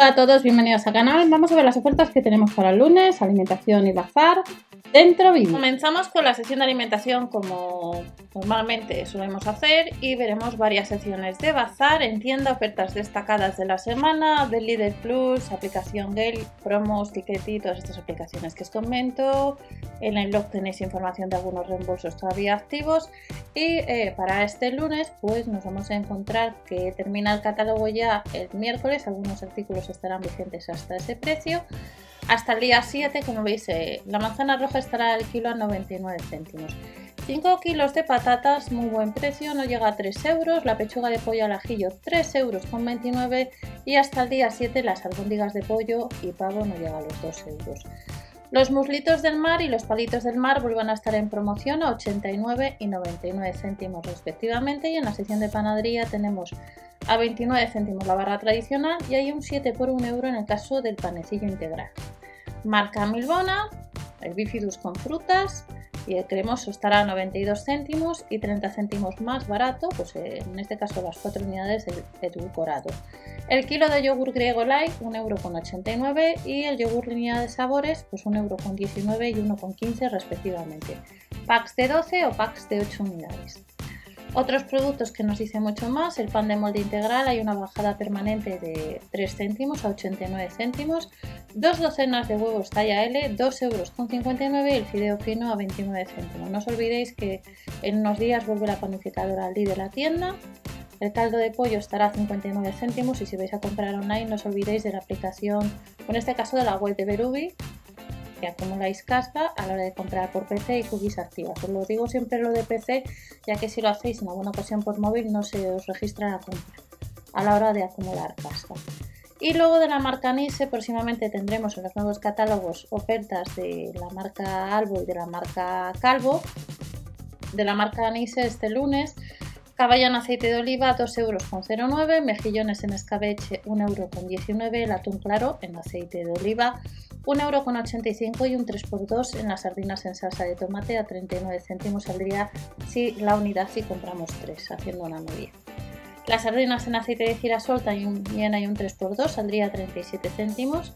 Hola a todos, bienvenidos al canal. Vamos a ver las ofertas que tenemos para el lunes, alimentación y bazar. Dentro vídeo. Comenzamos con la sesión de alimentación como normalmente solemos hacer y veremos varias secciones de bazar en tienda, ofertas destacadas de la semana, del Líder Plus, aplicación Gale, promos, y todas estas aplicaciones que os comento. En el blog tenéis información de algunos reembolsos todavía activos y eh, para este lunes pues nos vamos a encontrar que termina el catálogo ya el miércoles, algunos artículos estarán vigentes hasta ese precio. Hasta el día 7, como veis, eh, la manzana roja estará al kilo a 99 céntimos. 5 kilos de patatas, muy buen precio, no llega a 3 euros. La pechuga de pollo al ajillo, 3 euros con 29. Y hasta el día 7, las albóndigas de pollo y pavo no llega a los 2 euros. Los muslitos del mar y los palitos del mar vuelvan a estar en promoción a 89 y 99 céntimos respectivamente y en la sección de panadería tenemos a 29 céntimos la barra tradicional y hay un 7 por 1 euro en el caso del panecillo integral. Marca Milbona, el bifidus con frutas y el cremoso estará a 92 céntimos y 30 céntimos más barato, pues eh, en este caso las 4 unidades de edulcorado. El kilo de yogur griego light, 1,89€ y el yogur línea de sabores, pues 1,19€ y 1,15€ respectivamente. Packs de 12 o packs de 8 unidades. Otros productos que nos dicen mucho más, el pan de molde integral, hay una bajada permanente de 3 céntimos a 89 céntimos, dos docenas de huevos talla L, 2 euros con 59 y el fideo fino a 29 céntimos. No os olvidéis que en unos días vuelve la panificadora al de la tienda. El caldo de pollo estará a 59 céntimos y si vais a comprar online no os olvidéis de la aplicación, en este caso de la web de Berubi, que acumuláis casca a la hora de comprar por PC y cookies activas. Os lo digo siempre lo de PC, ya que si lo hacéis en alguna ocasión por móvil no se os registra la compra a la hora de acumular casca. Y luego de la marca Nise, próximamente tendremos en los nuevos catálogos ofertas de la marca Albo y de la marca Calvo. De la marca Nise este lunes, caballa en aceite de oliva 2,09 euros, mejillones en escabeche 1,19 euros, el atún claro en aceite de oliva 1,85€ y un 3x2 en las sardinas en salsa de tomate a 39 céntimos saldría si la unidad si compramos 3, haciendo una media. Las sardinas en aceite de girasol también hay un 3x2, saldría a 37 céntimos.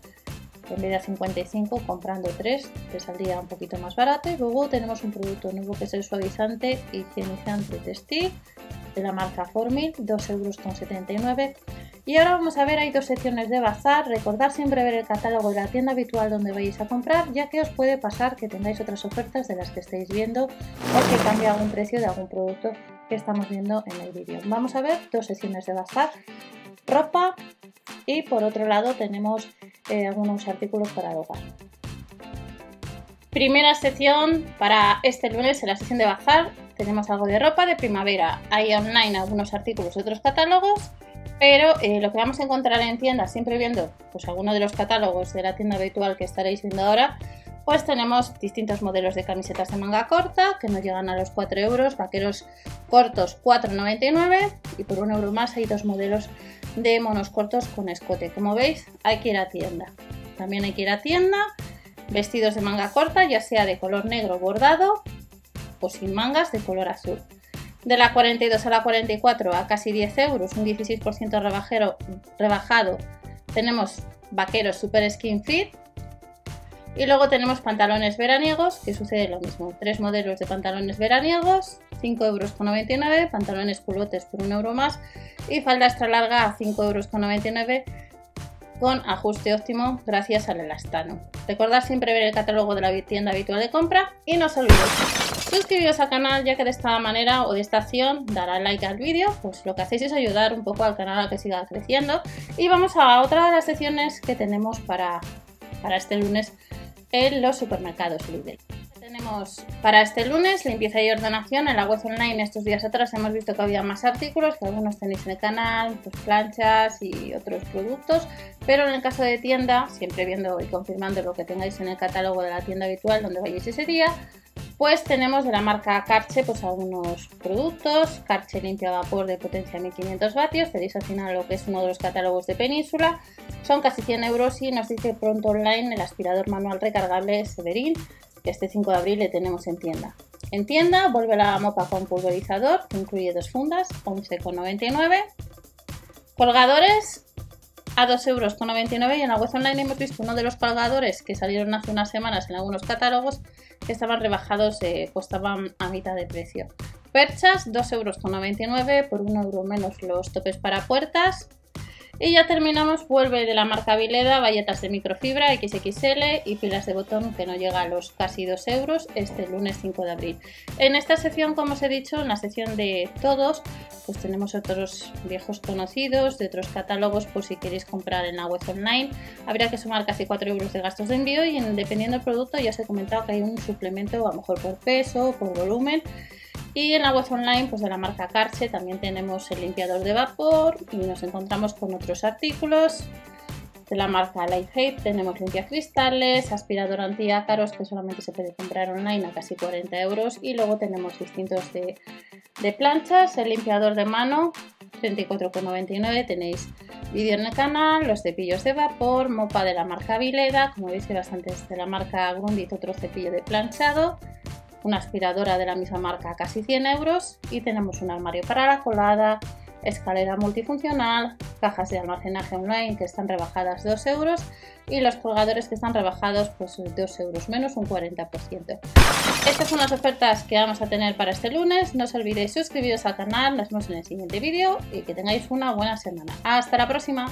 En vez de 55, comprando 3, te saldría un poquito más barato. Y luego tenemos un producto nuevo que es el suavizante higienizante textil de la marca Formil, 2,79 euros y ahora vamos a ver, hay dos secciones de bazar. Recordad siempre ver el catálogo de la tienda habitual donde vais a comprar, ya que os puede pasar que tengáis otras ofertas de las que estáis viendo o que cambie algún precio de algún producto que estamos viendo en el vídeo. Vamos a ver dos secciones de bazar, ropa y por otro lado tenemos eh, algunos artículos para el hogar. Primera sección para este lunes en la sección de bazar tenemos algo de ropa de primavera. Hay online algunos artículos de otros catálogos pero eh, lo que vamos a encontrar en tienda, siempre viendo pues alguno de los catálogos de la tienda habitual que estaréis viendo ahora, pues tenemos distintos modelos de camisetas de manga corta que no llegan a los 4 euros, vaqueros cortos 4,99 y por un euro más hay dos modelos de monos cortos con escote. Como veis, hay que ir a tienda. También hay que ir a tienda, vestidos de manga corta, ya sea de color negro bordado o sin mangas de color azul. De la 42 a la 44 a casi 10 euros, un 16% rebajero, rebajado, tenemos vaqueros Super Skin Fit. Y luego tenemos pantalones veraniegos, que sucede lo mismo. Tres modelos de pantalones veraniegos, 5,99 euros, pantalones culotes por 1 euro más y falda extra larga a 5,99 euros con ajuste óptimo gracias al elastano. Recordad siempre ver el catálogo de la tienda habitual de compra y no os suscribiros al canal ya que de esta manera o de esta acción dará like al vídeo, pues lo que hacéis es ayudar un poco al canal a que siga creciendo. Y vamos a otra de las secciones que tenemos para, para este lunes en los supermercados Lidl. Tenemos para este lunes limpieza y ordenación en la web online. Estos días atrás hemos visto que había más artículos, que algunos tenéis en el canal, pues planchas y otros productos. Pero en el caso de tienda, siempre viendo y confirmando lo que tengáis en el catálogo de la tienda habitual donde vayáis ese día, pues tenemos de la marca Carche pues algunos productos, Carche limpia vapor de potencia 1500 vatios, veréis al final lo que es uno de los catálogos de Península, son casi 100 euros y nos dice pronto online el aspirador manual recargable Severin, este 5 de abril le tenemos en tienda. En tienda vuelve la mopa con pulverizador, que incluye dos fundas, 11,99. Colgadores, a 2,99 euros y en la web online hemos visto uno de los colgadores que salieron hace unas semanas en algunos catálogos que estaban rebajados, eh, costaban a mitad de precio. Perchas, 2,99 euros por 1 euro menos los topes para puertas. Y ya terminamos, vuelve de la marca Vileda, bayetas de microfibra XXL y pilas de botón que no llega a los casi 2 euros este lunes 5 de abril. En esta sección, como os he dicho, en la sección de todos, pues tenemos otros viejos conocidos de otros catálogos por si queréis comprar en la web online. Habría que sumar casi 4 euros de gastos de envío y dependiendo del producto ya os he comentado que hay un suplemento a lo mejor por peso, por volumen y en la web online pues de la marca Karche también tenemos el limpiador de vapor y nos encontramos con otros artículos. De la marca Lighthape tenemos limpiacristales, aspirador antiácaros que solamente se puede comprar online a casi 40 euros y luego tenemos distintos de, de planchas, el limpiador de mano 34,99 tenéis vídeo en el canal, los cepillos de vapor, mopa de la marca Vileda, como veis que bastantes de la marca Grundit, otro cepillo de planchado una aspiradora de la misma marca casi 100 euros y tenemos un armario para la colada, escalera multifuncional, cajas de almacenaje online que están rebajadas 2 euros y los colgadores que están rebajados pues 2 euros menos un 40%. Estas son las ofertas que vamos a tener para este lunes. No os olvidéis suscribiros al canal, nos vemos en el siguiente vídeo y que tengáis una buena semana. Hasta la próxima.